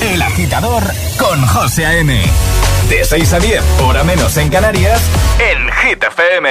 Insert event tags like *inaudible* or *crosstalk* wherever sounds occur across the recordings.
El agitador con José A.M. De 6 a 10, hora menos en Canarias, en Hit FM.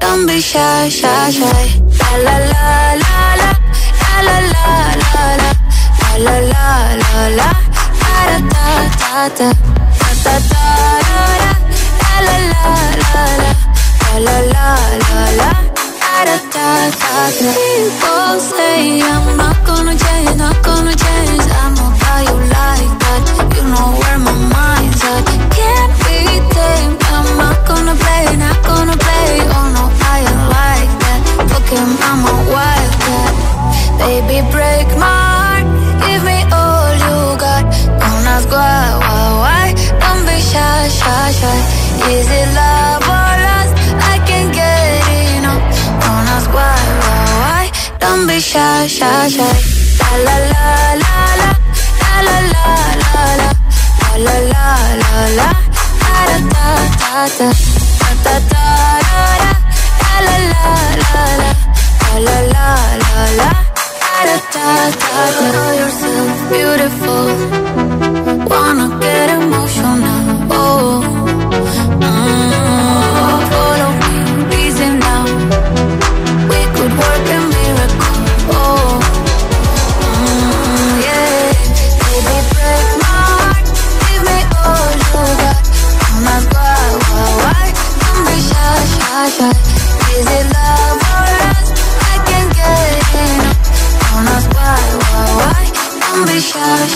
Don't be shy, shy, shy. La la la la la. La la la la la. La la la. Da da da da. Da da da da. La la la la la. La la la la la. Da da. People say I'm not gonna change, not gonna change. I know how you like that. You know where my mind's at. Can't tamed. I'm not gonna play, not gonna play. Oh no, I ain't like that. Fuck him, I'm a wildcat. Baby, break my heart. Give me all you got. Don't ask why, why, why. Don't be shy, shy, shy. Is it love or lust? I can't get enough. Don't ask why, why, why. Don't be shy, shy, shy. La la la la la. La la la la la. La la la la da da da. La la la la la. La la la beautiful. Wanna get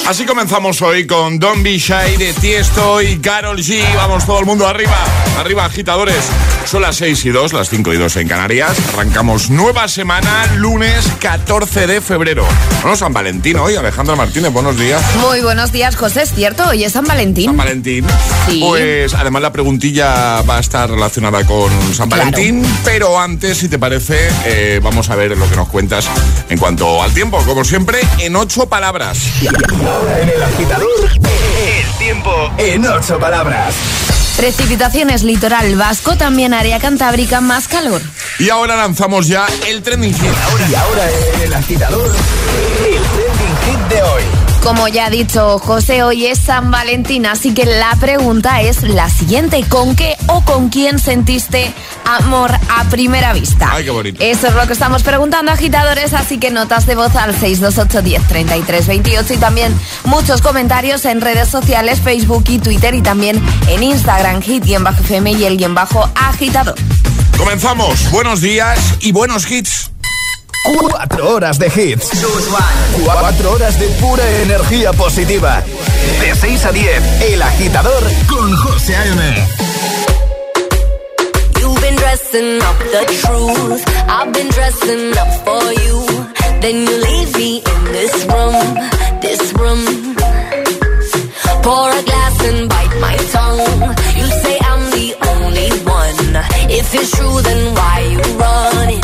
Así comenzamos hoy con Don't Be Shy de Tiesto y Carol G. Vamos todo el mundo arriba, arriba agitadores. Son las 6 y 2, las 5 y 2 en Canarias. Arrancamos nueva semana, lunes 14 de febrero. Bueno, San Valentín hoy, Alejandra Martínez, buenos días. Muy buenos días, José. Es cierto, hoy es San Valentín. San Valentín. Sí. Pues además la preguntilla va a estar relacionada con San Claro. Valentín, pero antes, si te parece, eh, vamos a ver lo que nos cuentas en cuanto al tiempo. Como siempre, en ocho palabras. Ahora en el agitador, el tiempo en ocho palabras. Precipitaciones litoral vasco, también área cantábrica, más calor. Y ahora lanzamos ya el trending hit. Y ahora el agitador, el trending hit de hoy. Como ya ha dicho José, hoy es San Valentín, así que la pregunta es la siguiente. ¿Con qué o con quién sentiste amor a primera vista? Ay, qué bonito. Eso es lo que estamos preguntando, agitadores, así que notas de voz al 628 10 33 28 y también muchos comentarios en redes sociales, Facebook y Twitter y también en Instagram, hit-fm y el guion bajo agitador. Comenzamos. Buenos días y buenos hits. Cuatro horas de hits. Cuatro horas de pura energía positiva. De 6 a 10, El Agitador con José A.M. You've been dressing up the truth. I've been dressing up for you. Then you leave me in this room, this room. Pour a glass and bite my tongue. You say I'm the only one. If it's true, then why you run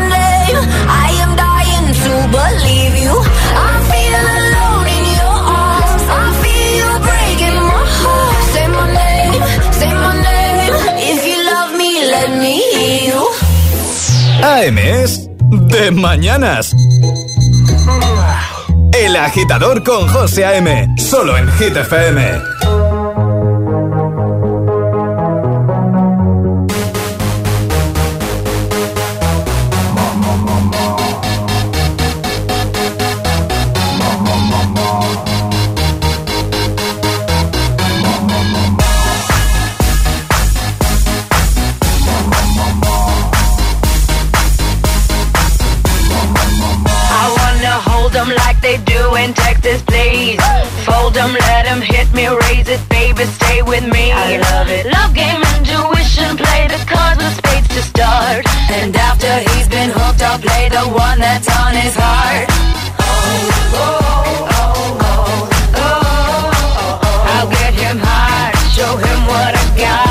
AM es de mañanas. El agitador con José A.M. Solo en Hit FM. In Texas, please. Fold 'em, let 'em hit me, raise it, baby, stay with me. I love it. Love game, intuition, play the cards with spades to start. And after he's been hooked, I'll play the one that's on his heart. Oh, oh, oh, oh, oh, oh. oh. I'll get him hard, show him what I got.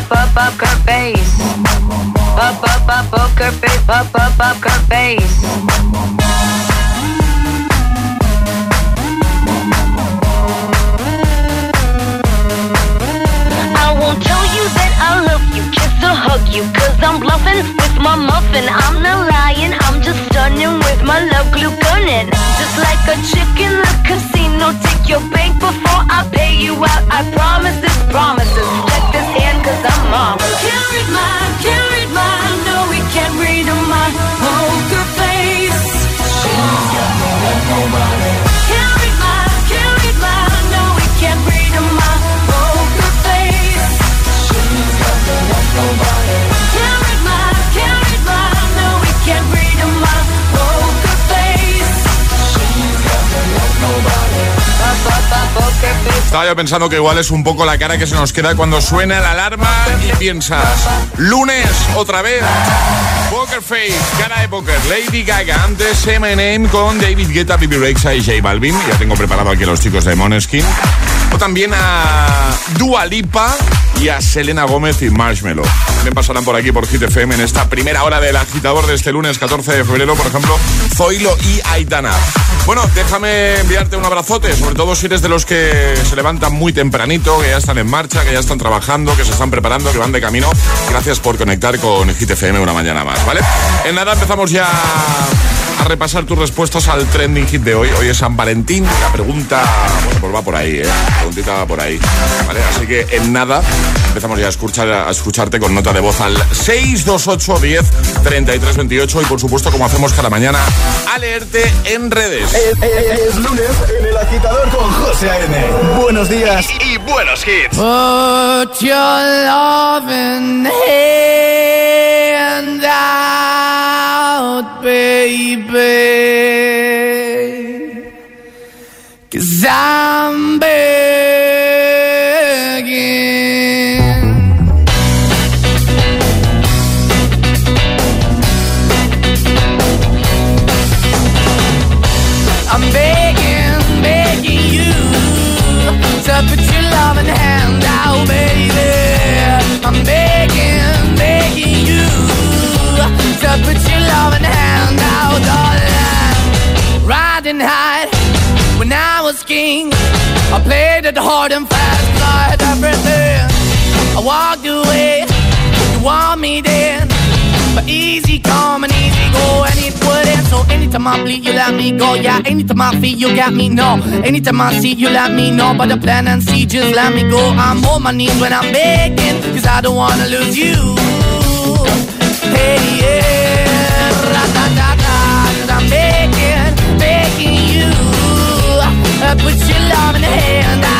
Up, up, up, poker face. Up, up, up, poker face, up, up, up, poker face. I won't tell you that I love you, kiss or hug you, cause I'm bluffing with my muffin. I'm not lying, to stunning with my love glue gunning. Just like a chick in the casino, take your bank before I pay you out. I promise this promises. Check this hand, cause I'm mom. Can't read mine, can't read mine. No, we can't read my Poker face. She's got no one, nobody. Estaba yo pensando que igual es un poco la cara que se nos queda cuando suena la alarma y piensas, lunes otra vez. Poker Face, cara de póker, Lady Gaga, antes M&M con David Guetta, Bibi Rexa y J Balvin. Ya tengo preparado aquí a los chicos de Moneskin. También a Dua Lipa y a Selena Gómez y Marshmello. Me pasarán por aquí por Hit FM en esta primera hora del agitador de este lunes 14 de febrero, por ejemplo, Zoilo y Aitana. Bueno, déjame enviarte un abrazote, sobre todo si eres de los que se levantan muy tempranito, que ya están en marcha, que ya están trabajando, que se están preparando, que van de camino. Gracias por conectar con Hit FM una mañana más, ¿vale? En nada empezamos ya a repasar tus respuestas al trending hit de hoy. Hoy es San Valentín. La pregunta, bueno, pues va por ahí, ¿eh? La preguntita va por ahí. ¿Vale? Así que en nada empezamos ya a, escuchar, a escucharte con nota de voz al 628 10 33 28 y por supuesto, como hacemos cada mañana, a leerte en redes. Es, lunes en el agitador con José A.N. Buenos días y, buenos hits. Put your loving hand out, baby. Cause I'm begging. I'm begging, begging you to put your loving hand I walked away, you want me then. But easy come and easy go, and it wouldn't. So anytime I bleed, you let me go. Yeah, anytime I feel, you got me. No, anytime I see, you let me know. But the plan and see, just let me go. I'm on my knees when I'm begging, cause I don't wanna lose you. Hey, yeah, ra-da-da-da, cause I'm begging, begging you. Uh, put your love in hand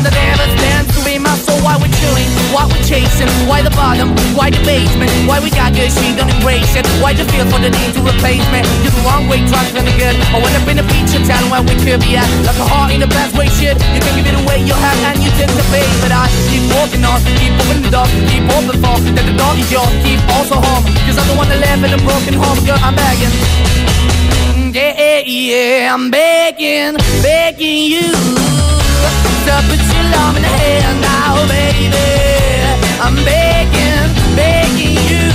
stand, I never stand to be my soul. Why we're chilling, why we're chasing, why the bottom, why the basement, why we got good, she don't embrace it. Why the feel for the need to replace me? You're the wrong way, trying to be good. I went up in a feature town where we could be at. Like a heart in the best way, shit. You can give it away, you have, and you take the bait. But I keep walking on, keep opening the door, keep open for that the door is yours, keep also home. Cause I'm the one that live in a broken home, girl, I'm begging. Yeah, yeah, I'm begging, begging you to put your love in the hand now, baby. I'm begging, begging you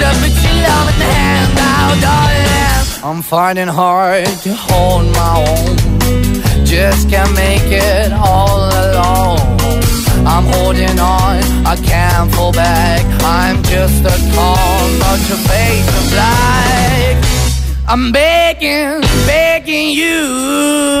to put your love in the hand now, darling. I'm finding hard to hold my own. Just can't make it all alone. I'm holding on, I can't fall back. I'm just a call, not your face of black. I'm begging, begging you.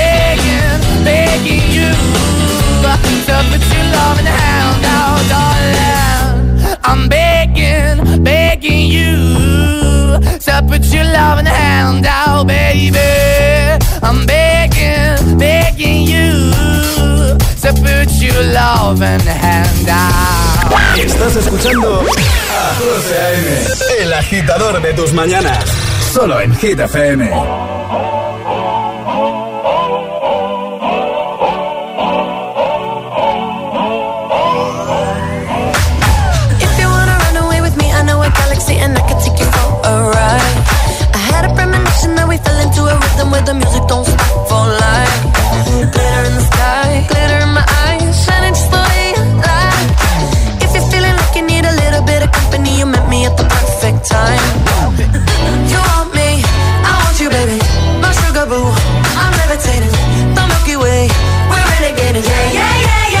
to. Estás escuchando a José A.M., el agitador de tus mañanas. Solo en Hit FM. time. You want me, I want you, baby. My sugar boo, I'm levitating. The Milky Way, we're renegading. Yeah, yeah, yeah, yeah.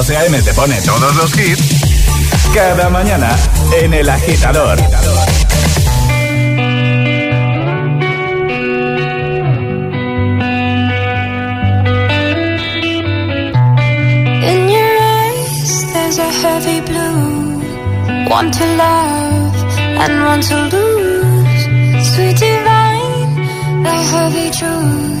José A.M. te pone todos los hits cada mañana en El Agitador. In your eyes there's a heavy blue One to love and one to lose Sweet divine, the heavy truth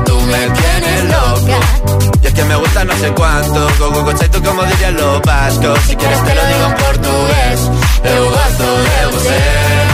Tú me tienes loca. Y es que me gusta no sé cuánto, go go tú como dirían los vascos. Si quieres te lo digo en portugués, eu gosto de.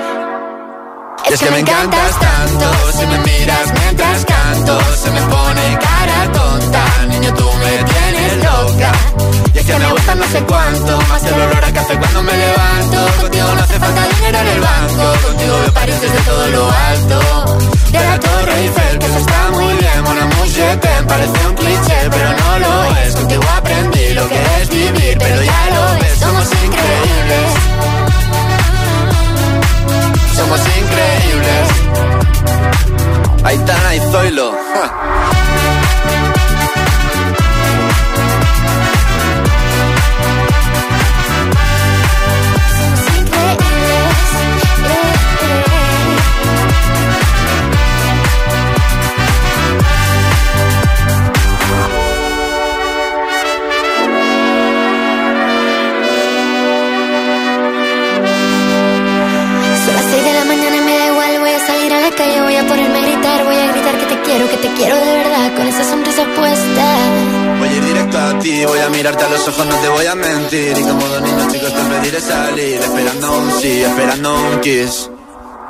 Es que me encantas tanto Si me miras mientras canto Se me pone cara tonta. Niño, tú me tienes loca. Y es que me gusta no sé cuánto Más el olor a café cuando me levanto. Contigo no hace falta dinero en el banco Contigo veo París desde todo lo alto. De la Torre Eiffel, que eso está muy bien je t'aime, parece un cliché Pero no lo es, contigo aprendí Lo que es vivir, pero ya lo ves Somos increíbles somos increíbles. Aitana y Zoilo. ja. *laughs*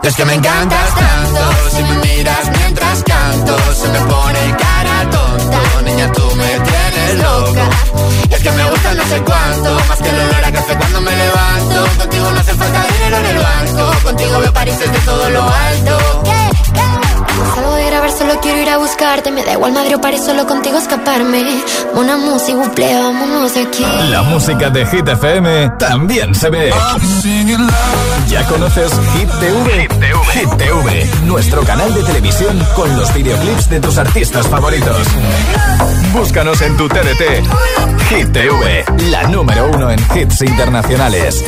es que me encantas tanto, si me miras mientras canto, se me pone cara tonta. Niña, tú me tienes loca. Es que me gusta no sé cuánto, más que el olor a café cuando me levanto. Contigo no hace falta dinero en el banco, contigo veo París desde todo lo alto. Quiero ir a buscarte, me da igual Madrid o París, solo contigo escaparme. Una música, buple, vámonos aquí. La música de Hit FM también se ve. ¿Ya conoces Hit TV? Hit TV, nuestro canal de televisión con los videoclips de tus artistas favoritos. Búscanos en tu TDT. Hit TV, la número uno en hits internacionales.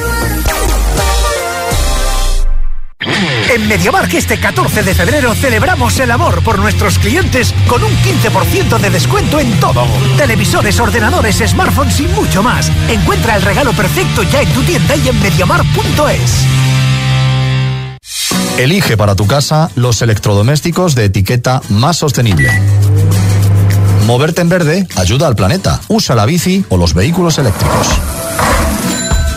En MediaMark este 14 de febrero celebramos el amor por nuestros clientes con un 15% de descuento en todo. Televisores, ordenadores, smartphones y mucho más. Encuentra el regalo perfecto ya en tu tienda y en MediaMark.es. Elige para tu casa los electrodomésticos de etiqueta más sostenible. Moverte en verde ayuda al planeta. Usa la bici o los vehículos eléctricos.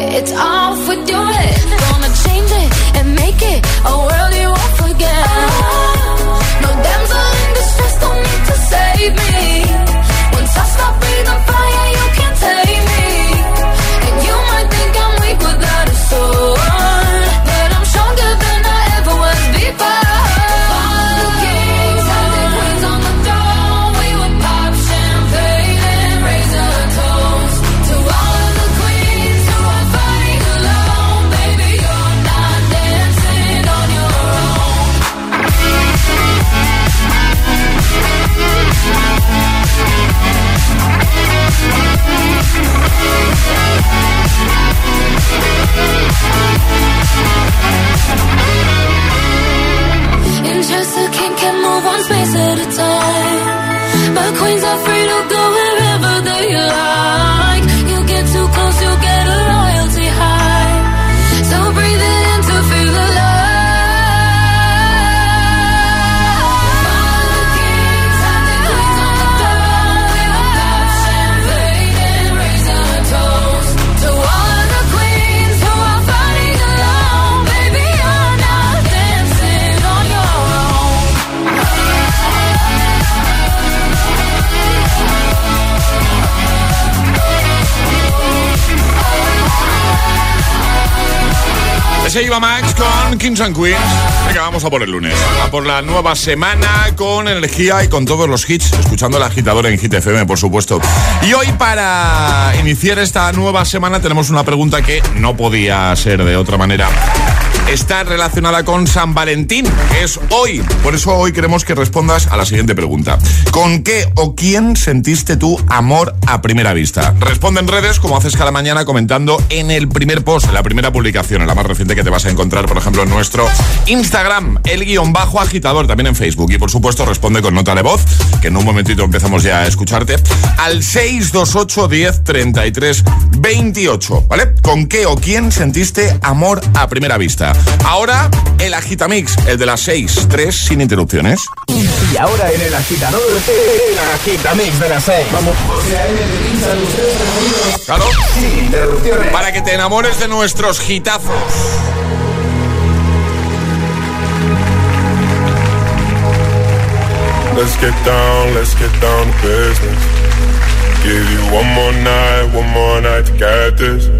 it, it's all for doing. Gonna change it and make it a world you won't forget. Pues ahí va Max con Kings and Queens. Venga, vamos a por el lunes. A por la nueva semana con energía y con todos los hits. Escuchando el agitador en Hit FM, por supuesto. Y hoy, para iniciar esta nueva semana, tenemos una pregunta que no podía ser de otra manera está relacionada con San Valentín, es hoy. Por eso hoy queremos que respondas a la siguiente pregunta. ¿Con qué o quién sentiste tu amor a primera vista? Responde en redes como haces cada mañana comentando en el primer post, en la primera publicación, en la más reciente que te vas a encontrar, por ejemplo, en nuestro Instagram, el guion bajo agitador, también en Facebook. Y por supuesto responde con nota de voz, que en un momentito empezamos ya a escucharte, al 628 10 33 28, ¿vale? ¿Con qué o quién sentiste amor a primera vista? Ahora, el Agitamix, el de las 6, 3 sin interrupciones. Y ahora en el agitador, el Agitamix de las 6. Vamos. Claro. Sin interrupciones. Para que te enamores de nuestros hitazos. Let's get down, let's get down to business. Give you one more night, one more night to get this.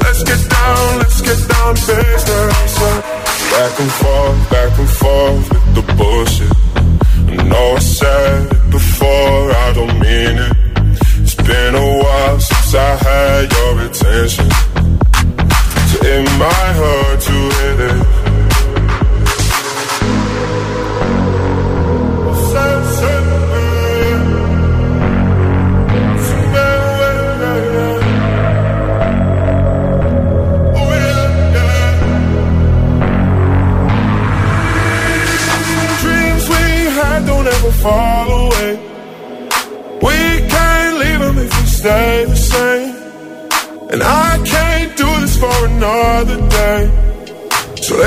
Let's get down, let's get down to business. Back and forth, back and forth with the bullshit. I know I said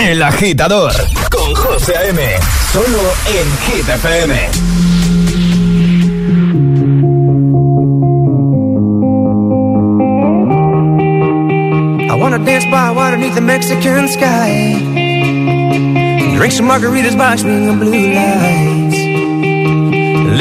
El agitador con José A.M. Solo en Hit FM. wanna dance by water beneath the Mexican sky. Drink some margaritas by swinging blue lights.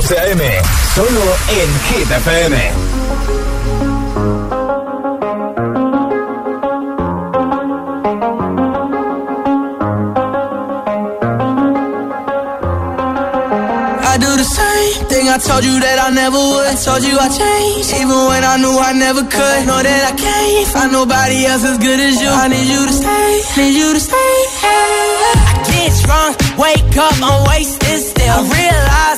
José M. Solo en Hit FM. I told you that I never would. I told you I changed, even when I knew I never could. Know that I can't find nobody else as good as you. I need you to stay, need you to stay. I get drunk, wake up, I'm wasted still. I realize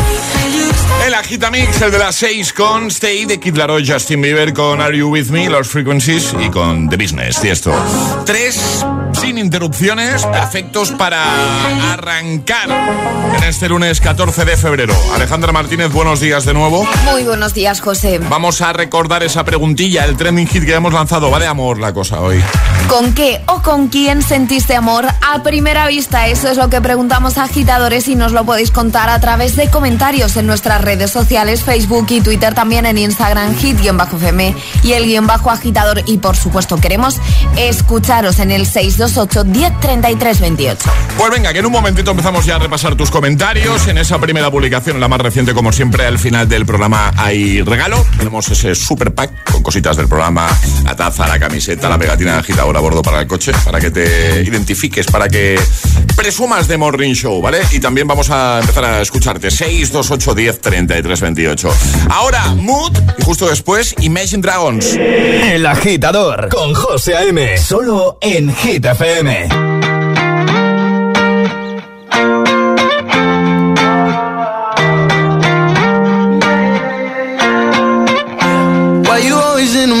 El Agitamix, el de las 6 con Stay de Kid Laroi, Justin Bieber con Are You With Me, Los Frequencies y con The Business, esto. Tres sin interrupciones, perfectos para arrancar en este lunes 14 de febrero. Alejandra Martínez, buenos días de nuevo. Muy buenos días, José. Vamos a recordar esa preguntilla, el trending hit que hemos lanzado. Va de amor la cosa hoy. ¿Con qué o con quién sentiste amor a primera vista? Eso es lo que preguntamos a agitadores y nos lo podéis contar a través de comentarios en redes sociales, Facebook y Twitter, también en Instagram, hit-fm y el guion bajo agitador. Y por supuesto, queremos escucharos en el 628 1033 28. Pues venga, que en un momentito empezamos ya a repasar tus comentarios. En esa primera publicación, la más reciente, como siempre, al final del programa hay regalo. Tenemos ese super pack con cositas del programa, la taza, la camiseta, la pegatina de agitador a bordo para el coche, para que te identifiques, para que presumas de Morning Show, ¿vale? Y también vamos a empezar a escucharte. 628 10 3328. Ahora, Mood y justo después, Imagine Dragons. El agitador con José A.M. Solo en Hit FM. Why you always in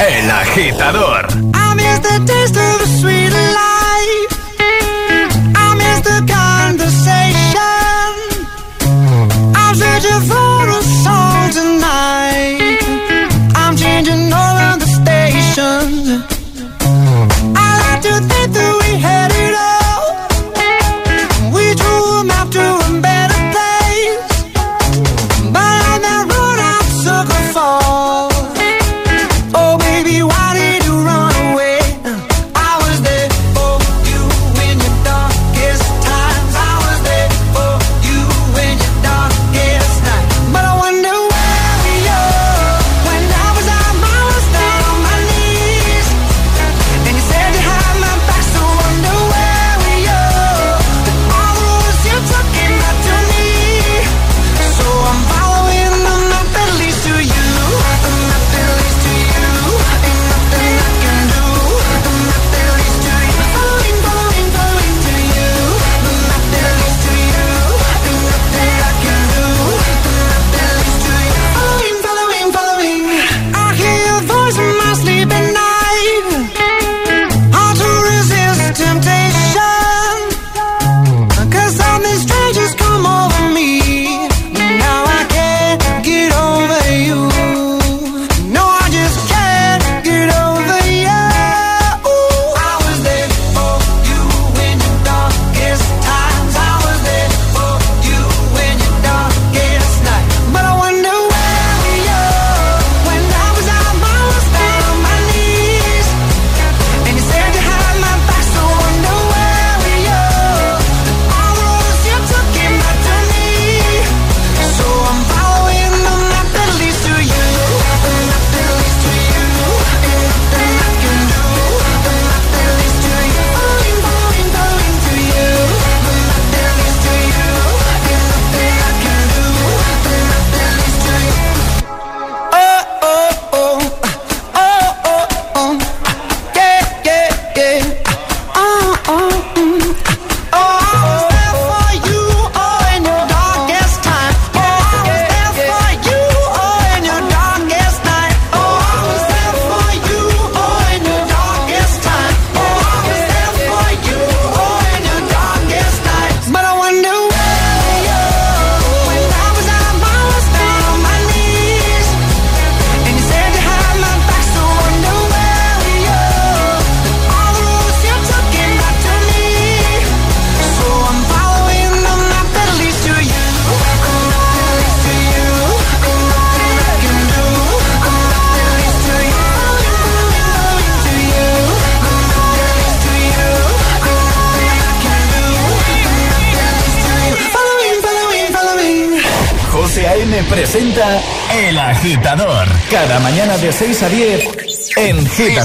El agitador. I miss the taste of the sweet life. Agitador. Cada mañana de 6 a 10 en Hit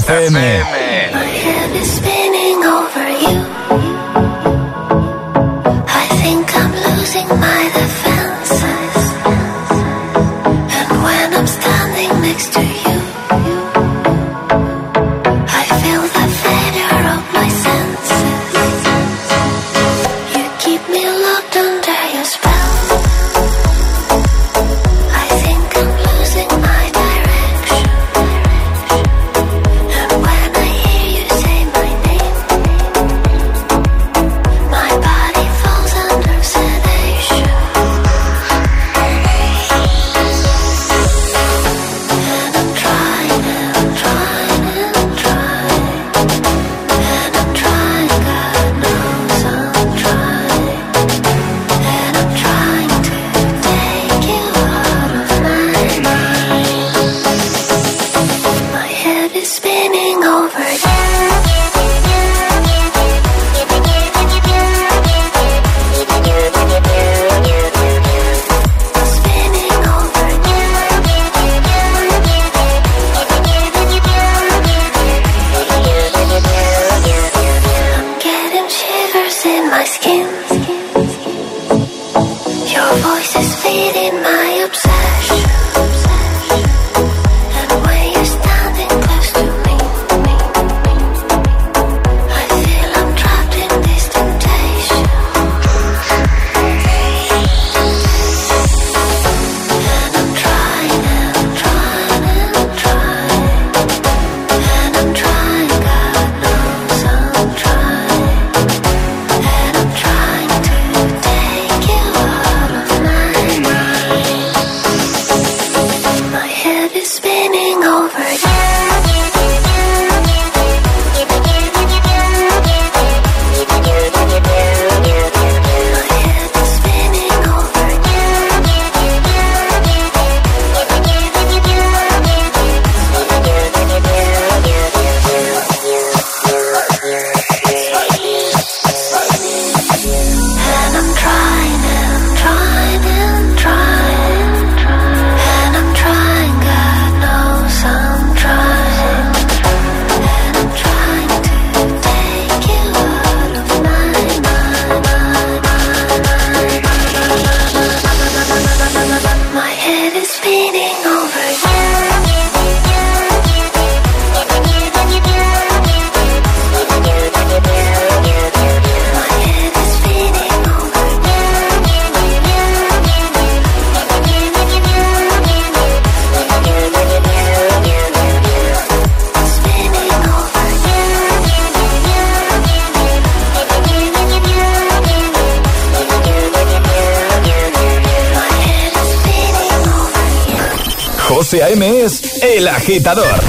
José A.M. es El Agitador.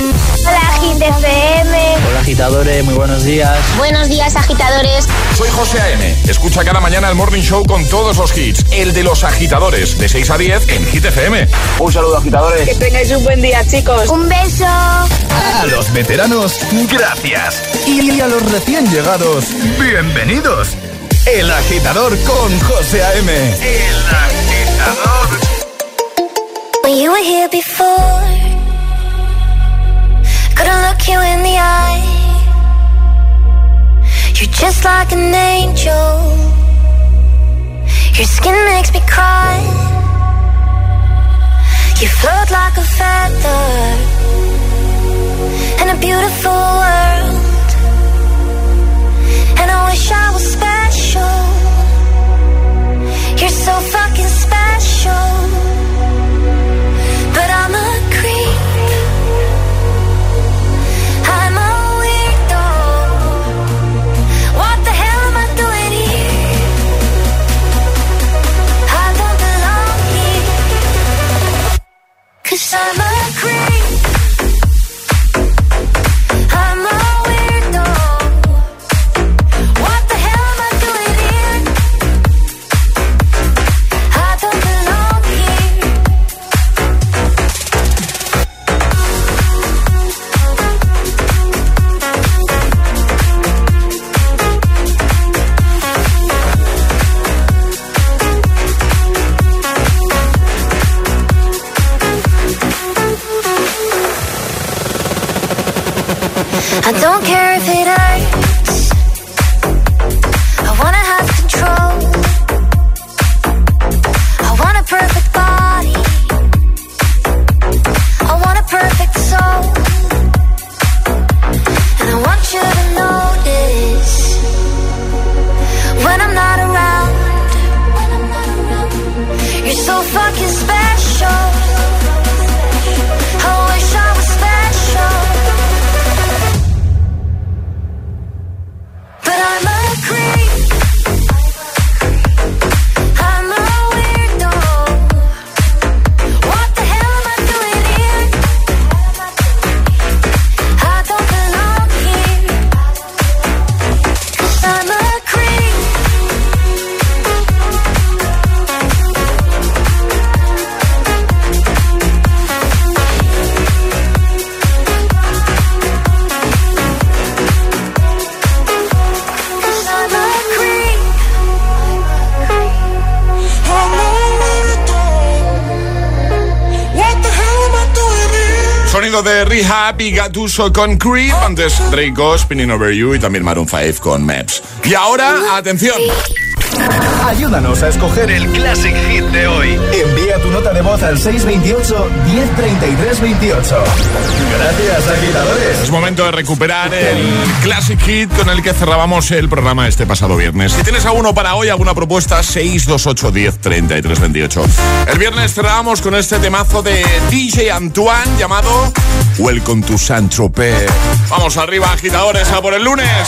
Hola, Agit FM. Hola agitadores, muy buenos días. Buenos días, agitadores. Soy José A.M. Escucha cada mañana el Morning Show con todos los hits. El de los agitadores, de 6 a 10 en Hit FM. Un saludo agitadores. Que tengáis un buen día, chicos. Un beso. A los veteranos, gracias. Y a los recién llegados, bienvenidos. El Agitador con José A.M. El Agitador. Were here before, couldn't look you in the eye. You're just like an angel. Your skin makes me cry. You float like a feather in a beautiful world. And I wish I was special. You're so fucking special. I'm a creep. Y Gatuso con Creep. Antes Draco, Spinning Over You y también Maroon 5 con Maps. Y ahora, atención. Ayúdanos a escoger el Classic Hit de hoy. Envía tu nota de voz al 628 1033 28. Gracias, agitadores. Es momento de recuperar el Classic Hit con el que cerrábamos el programa este pasado viernes. Si tienes alguno para hoy, alguna propuesta, 628 1033 28. El viernes cerrábamos con este temazo de DJ Antoine llamado Welcome to Saint Tropez. Vamos arriba, agitadores, a por el lunes.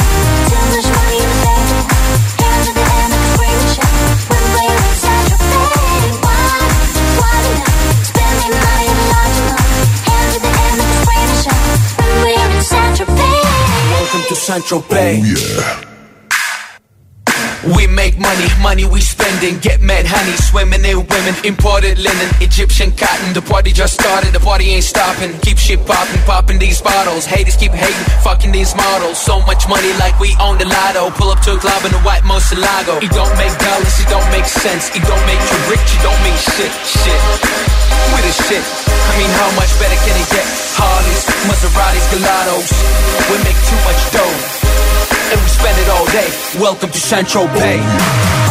to Central oh, Bay. We make money, money we spending. Get mad honey, swimming in women. Imported linen, Egyptian cotton. The party just started, the party ain't stopping. Keep shit popping, popping these bottles. Haters keep hating, fucking these models. So much money like we own the lotto. Pull up to a club in a white Moselago. It don't make dollars, it don't make sense. It don't make you rich, it don't mean shit, shit. We the shit. I mean, how much better can it get? Harleys, Maseratis, Gelatos. We make too much dough and we spend it all day. Welcome to Central Bay.